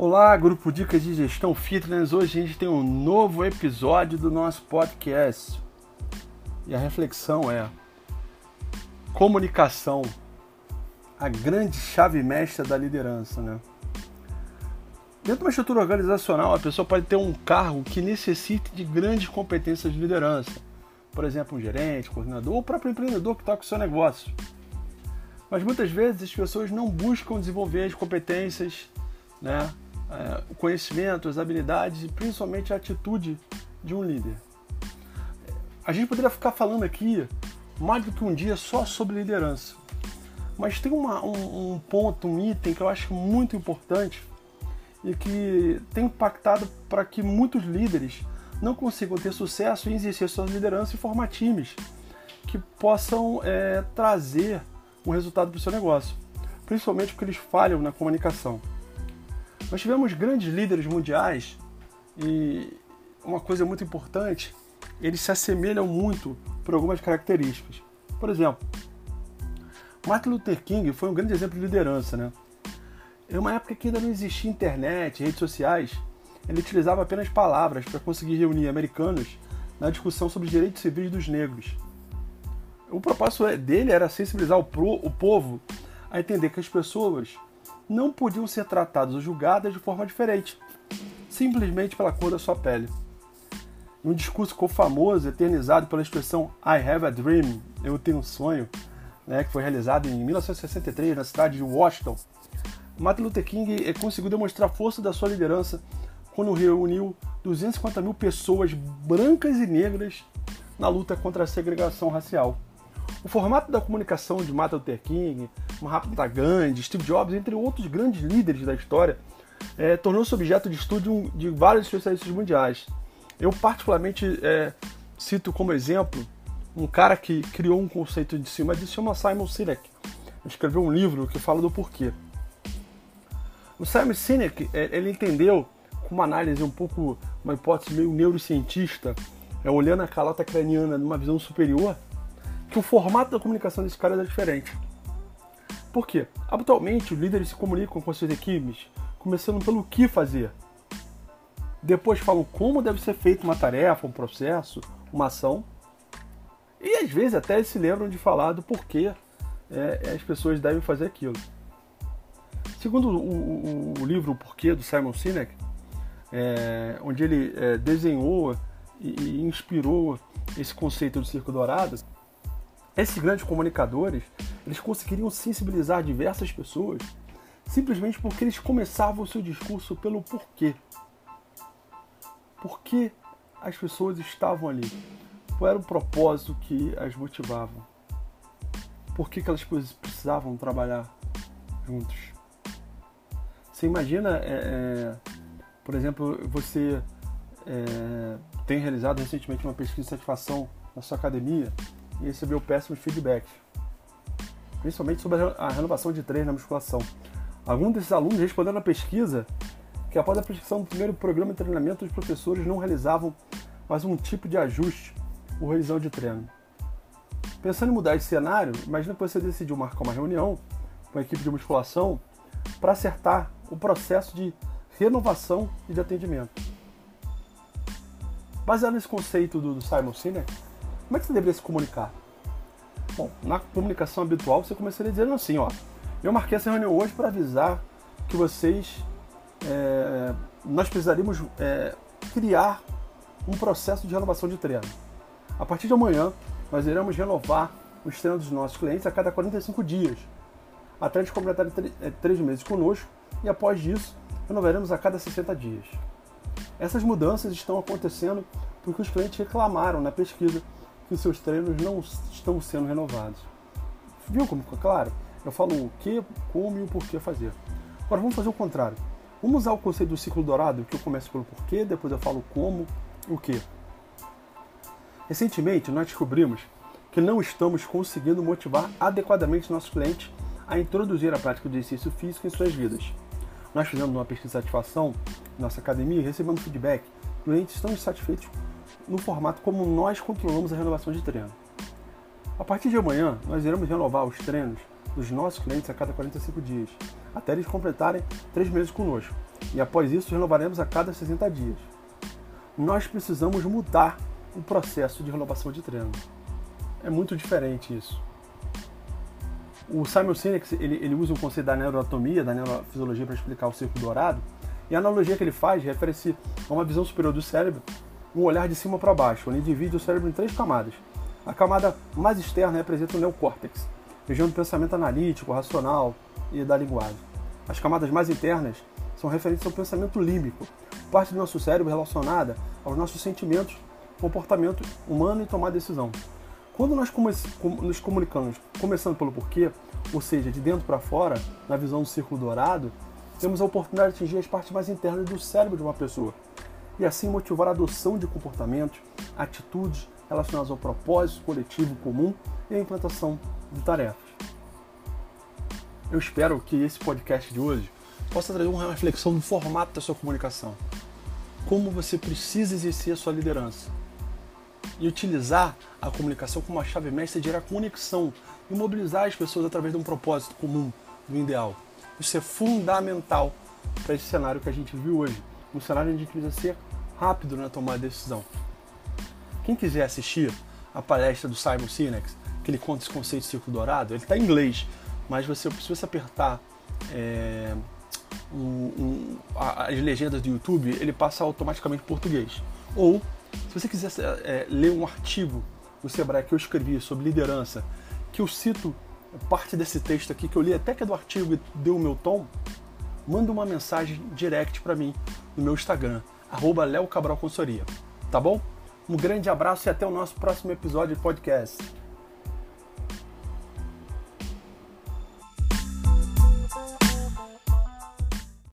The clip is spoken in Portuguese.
Olá, grupo Dicas de Gestão Fitness. Hoje a gente tem um novo episódio do nosso podcast. E a reflexão é: comunicação, a grande chave mestra da liderança, né? Dentro de uma estrutura organizacional, a pessoa pode ter um cargo que necessite de grandes competências de liderança. Por exemplo, um gerente, coordenador ou o próprio empreendedor que toca o seu negócio. Mas muitas vezes as pessoas não buscam desenvolver as competências, né, é, o conhecimento, as habilidades e principalmente a atitude de um líder. A gente poderia ficar falando aqui mais do que um dia só sobre liderança. Mas tem uma, um, um ponto, um item que eu acho muito importante e que tem impactado para que muitos líderes não consigam ter sucesso em exercer sua liderança e formar times que possam é, trazer um resultado para o seu negócio, principalmente porque eles falham na comunicação. Nós tivemos grandes líderes mundiais e uma coisa muito importante, eles se assemelham muito por algumas características. Por exemplo, Martin Luther King foi um grande exemplo de liderança, né? Em uma época que ainda não existia internet, redes sociais, ele utilizava apenas palavras para conseguir reunir americanos na discussão sobre os direitos civis dos negros. O propósito dele era sensibilizar o, pro, o povo a entender que as pessoas não podiam ser tratadas ou julgadas de forma diferente, simplesmente pela cor da sua pele. Um discurso ficou famoso, eternizado pela expressão I have a dream, eu tenho um sonho, né, que foi realizado em 1963 na cidade de Washington. Martin Luther King eh, conseguiu demonstrar a força da sua liderança quando reuniu 250 mil pessoas brancas e negras na luta contra a segregação racial. O formato da comunicação de Martin Luther King, Mahatma Gandhi, Steve Jobs, entre outros grandes líderes da história, é, tornou-se objeto de estudo de vários especialistas mundiais. Eu particularmente é, cito como exemplo um cara que criou um conceito de cima disso, chama Simon Sinek. Escreveu um livro que fala do porquê. O Simon Sinek, é, ele entendeu com uma análise um pouco, uma hipótese meio neurocientista, é, olhando a calota craniana numa visão superior, que o formato da comunicação desse cara era diferente. Por quê? Habitualmente, os líderes se comunicam com suas equipes, começando pelo que fazer. Depois falam como deve ser feita uma tarefa, um processo, uma ação. E às vezes até eles se lembram de falar do porquê é, as pessoas devem fazer aquilo. Segundo o, o, o livro O Porquê, do Simon Sinek, é, onde ele é, desenhou e, e inspirou esse conceito do Circo Dourado, esses grandes comunicadores, eles conseguiriam sensibilizar diversas pessoas simplesmente porque eles começavam o seu discurso pelo porquê. Por que as pessoas estavam ali? Qual era o propósito que as motivava? Por que, que elas precisavam trabalhar juntos? Você imagina, é, é, por exemplo, você é, tem realizado recentemente uma pesquisa de satisfação na sua academia e recebeu péssimos feedbacks, principalmente sobre a renovação de treino na musculação. Alguns desses alunos responderam à pesquisa que após a prescrição do primeiro programa de treinamento, os professores não realizavam mais um tipo de ajuste ou revisão de treino. Pensando em mudar esse cenário, imagina que você decidiu marcar uma reunião com a equipe de musculação para acertar o processo de renovação e de atendimento. Baseado nesse conceito do, Simon Sinek, como é que você deveria se comunicar? Bom, na comunicação habitual você começaria dizendo assim, ó, eu marquei essa reunião hoje para avisar que vocês, é, nós precisaríamos é, criar um processo de renovação de treino. A partir de amanhã, nós iremos renovar os treinos dos nossos clientes a cada 45 dias, até eles completarem é, três meses conosco, e após isso, renovaremos a cada 60 dias. Essas mudanças estão acontecendo porque os clientes reclamaram na pesquisa que os seus treinos não estão sendo renovados. Viu como ficou claro? Eu falo o que, como e o porquê fazer. Agora vamos fazer o contrário. Vamos usar o conceito do ciclo dourado, que eu começo pelo porquê, depois eu falo como o que. Recentemente nós descobrimos que não estamos conseguindo motivar adequadamente nossos clientes a introduzir a prática de exercício físico em suas vidas. Nós fizemos uma pesquisa de satisfação em nossa academia e recebemos feedback. Clientes estão insatisfeitos no formato como nós controlamos a renovação de treino. A partir de amanhã, nós iremos renovar os treinos dos nossos clientes a cada 45 dias, até eles completarem três meses conosco. e após isso renovaremos a cada 60 dias. Nós precisamos mudar o processo de renovação de treino. É muito diferente isso. O Simon Sinek ele, ele usa o conceito da neuroanatomia, da neurofisiologia para explicar o círculo dourado, e a analogia que ele faz refere-se a uma visão superior do cérebro, um olhar de cima para baixo, onde divide o cérebro em três camadas. A camada mais externa representa o neocórtex, região do pensamento analítico, racional e da linguagem. As camadas mais internas são referentes ao pensamento límbico, parte do nosso cérebro relacionada aos nossos sentimentos, comportamento humano e tomar decisão. Quando nós nos comunicamos, começando pelo porquê, ou seja, de dentro para fora, na visão do círculo dourado, temos a oportunidade de atingir as partes mais internas do cérebro de uma pessoa e assim motivar a adoção de comportamentos, atitudes relacionadas ao propósito coletivo comum e a implantação de tarefas. Eu espero que esse podcast de hoje possa trazer uma reflexão no formato da sua comunicação. Como você precisa exercer a sua liderança e utilizar a comunicação como uma chave mestra de gerar conexão e mobilizar as pessoas através de um propósito comum, do ideal. Isso é fundamental para esse cenário que a gente viu hoje. Um cenário onde precisa ser rápido na tomada de decisão. Quem quiser assistir a palestra do Simon Sinek, que ele conta esse conceito de círculo dourado, ele está em inglês, mas você, se você apertar é, um, um, as legendas do YouTube, ele passa automaticamente em português. Ou, se você quiser é, ler um artigo no Sebrae que eu escrevi sobre liderança, que eu cito parte desse texto aqui que eu li até que é do artigo e deu o meu tom, manda uma mensagem direct para mim no meu Instagram, arroba. Tá bom? Um grande abraço e até o nosso próximo episódio de podcast.